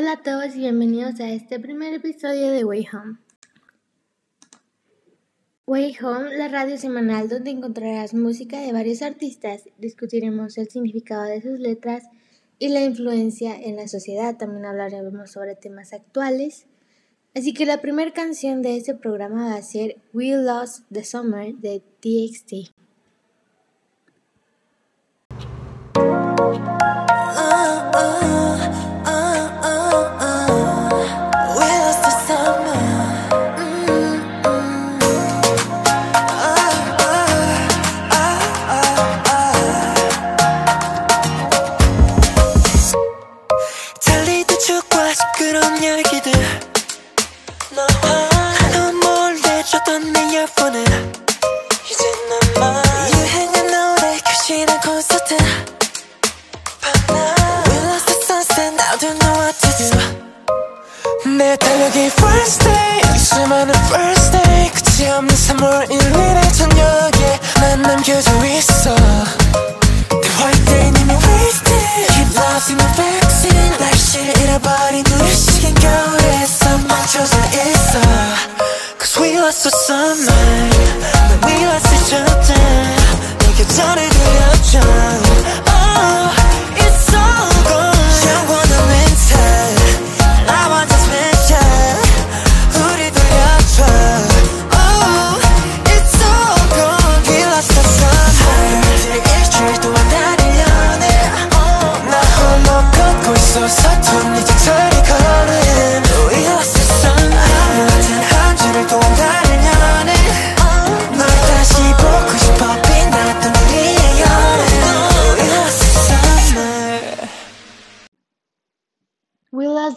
Hola a todos y bienvenidos a este primer episodio de Way Home. Way Home, la radio semanal donde encontrarás música de varios artistas, discutiremos el significado de sus letras y la influencia en la sociedad. También hablaremos sobre temas actuales. Así que la primera canción de este programa va a ser We Lost the Summer de TXT. 던 얘기들. 너와 넌 몰래 던내 이어폰을 유행한 노래 귀신한 콘서트. 내 달력이 first day. 수많은 first day. 끝이 없는 3월 1일의 저녁에 난 남겨져 있어. Summer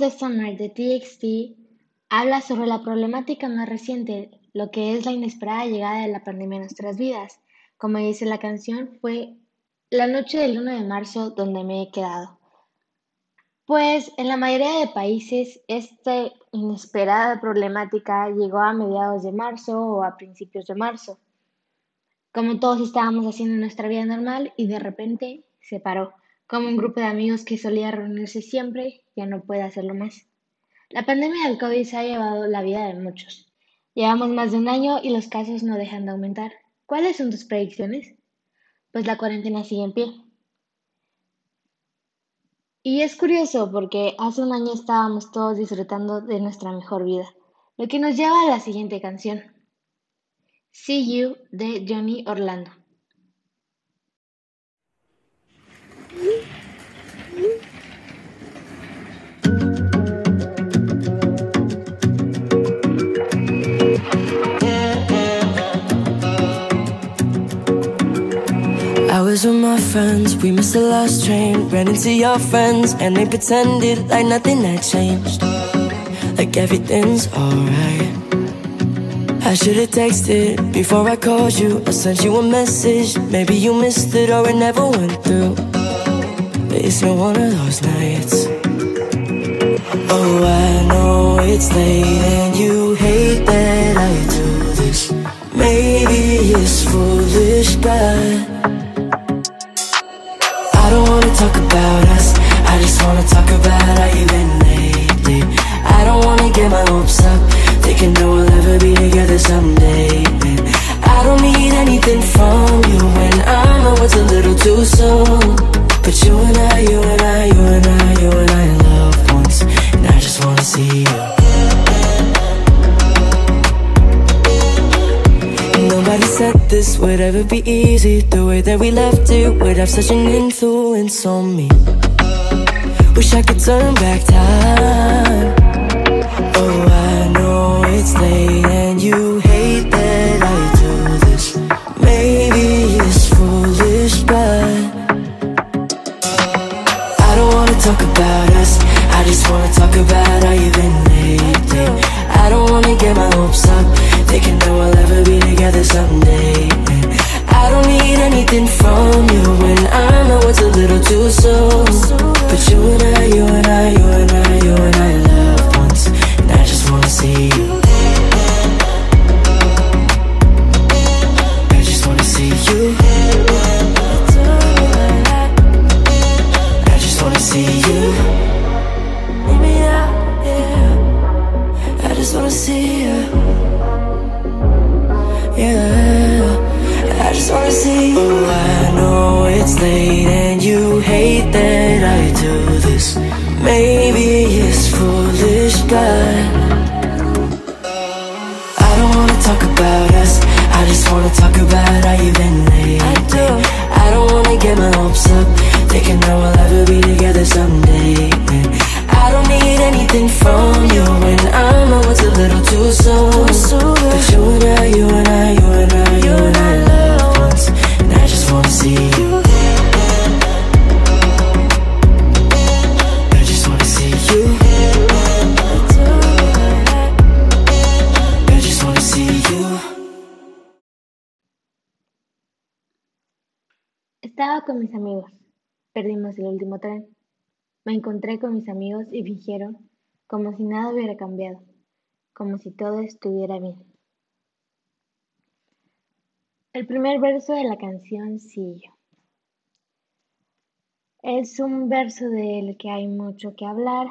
de TXT habla sobre la problemática más reciente, lo que es la inesperada llegada de la pandemia a nuestras vidas. Como dice la canción, fue la noche del 1 de marzo donde me he quedado. Pues en la mayoría de países esta inesperada problemática llegó a mediados de marzo o a principios de marzo, como todos estábamos haciendo nuestra vida normal y de repente se paró como un grupo de amigos que solía reunirse siempre, ya no puede hacerlo más. La pandemia del COVID se ha llevado la vida de muchos. Llevamos más de un año y los casos no dejan de aumentar. ¿Cuáles son tus predicciones? Pues la cuarentena sigue en pie. Y es curioso porque hace un año estábamos todos disfrutando de nuestra mejor vida, lo que nos lleva a la siguiente canción. See You de Johnny Orlando. With my friends, we missed the last train. Ran into your friends and they pretended like nothing had changed. Like everything's alright. I should've texted before I called you. I sent you a message, maybe you missed it or it never went through. It's been one of those nights. Oh, I know it's late and you hate that I do this. Maybe it's foolish, but talk about us. I just wanna talk about how you've been lately. I don't wanna get my hopes up. Thinking that we'll ever be together someday I don't need anything from you When I know it's a little too soon. But you and I, you and I, you and I, you and I loved once And I just wanna see you. Nobody said this would ever be easy. The way that we left it would have such an influence on me. Wish I could turn back time. Oh, I know it's late and you it's late and you hate that I do this. Maybe it's foolish but I don't wanna talk about us. I just wanna talk about how you've been lately. I do I don't wanna get my hopes up Thinking that we'll ever be together someday. I don't need anything from Estaba con mis amigos. Perdimos el último tren. Me encontré con mis amigos y fingieron como si nada hubiera cambiado, como si todo estuviera bien. El primer verso de la canción Sillo. Es un verso del que hay mucho que hablar,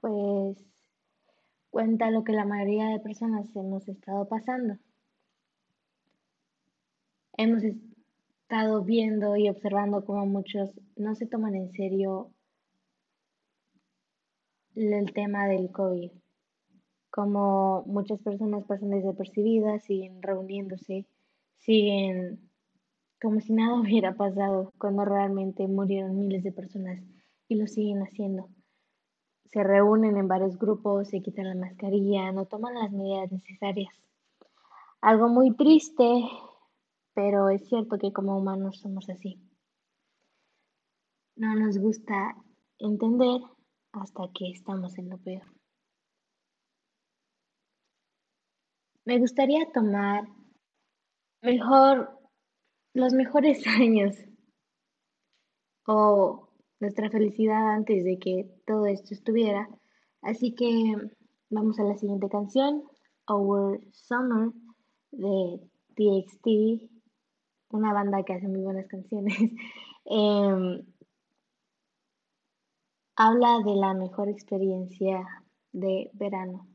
pues cuenta lo que la mayoría de personas hemos estado pasando. Hemos estado viendo y observando cómo muchos no se toman en serio el tema del COVID. Como muchas personas pasan desapercibidas, siguen reuniéndose, siguen como si nada hubiera pasado, cuando realmente murieron miles de personas y lo siguen haciendo. Se reúnen en varios grupos, se quitan la mascarilla, no toman las medidas necesarias. Algo muy triste, pero es cierto que como humanos somos así. No nos gusta entender hasta que estamos en lo peor. Me gustaría tomar mejor los mejores años o nuestra felicidad antes de que todo esto estuviera. Así que vamos a la siguiente canción, Our Summer de TXT, una banda que hace muy buenas canciones. eh, habla de la mejor experiencia de verano.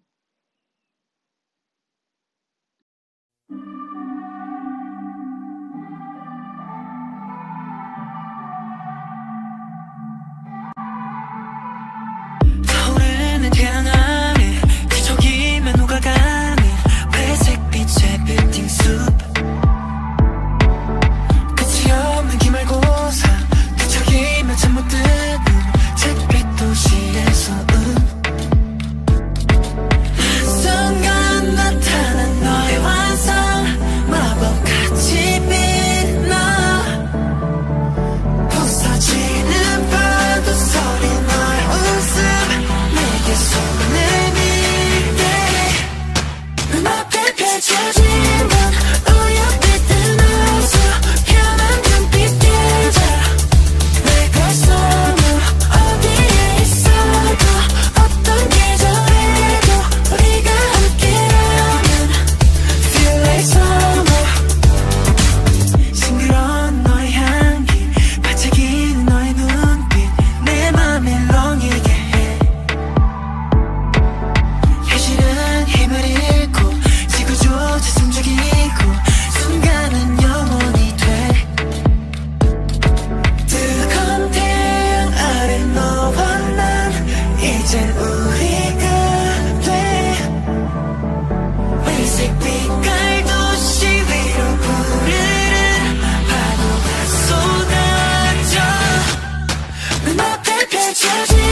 what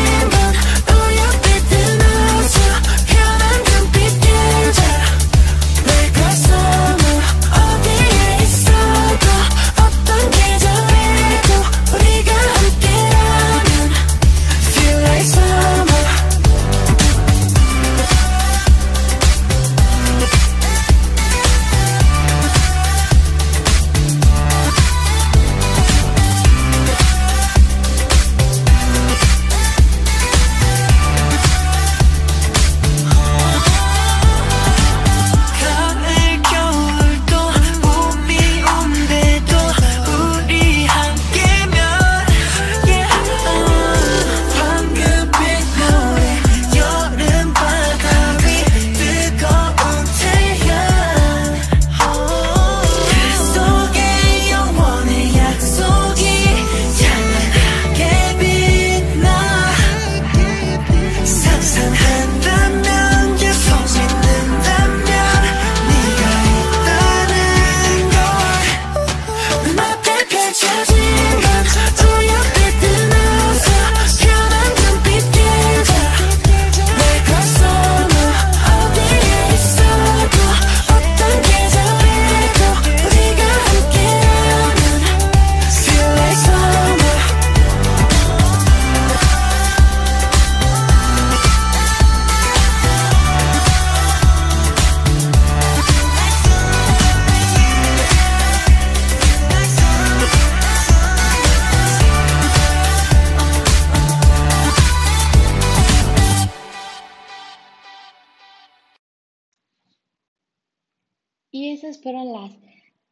Y esas fueron las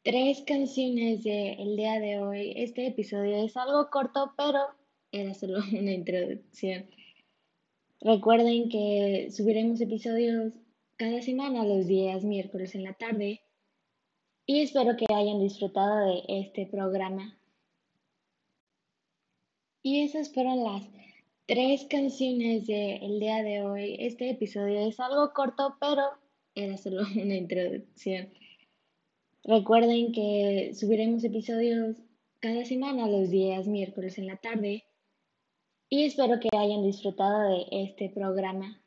tres canciones del día de hoy. Este episodio es algo corto, pero era solo una introducción. Recuerden que subiremos episodios cada semana los días miércoles en la tarde y espero que hayan disfrutado de este programa. Y esas fueron las tres canciones del día de hoy. Este episodio es algo corto, pero era solo una introducción. Recuerden que subiremos episodios cada semana los días miércoles en la tarde y espero que hayan disfrutado de este programa.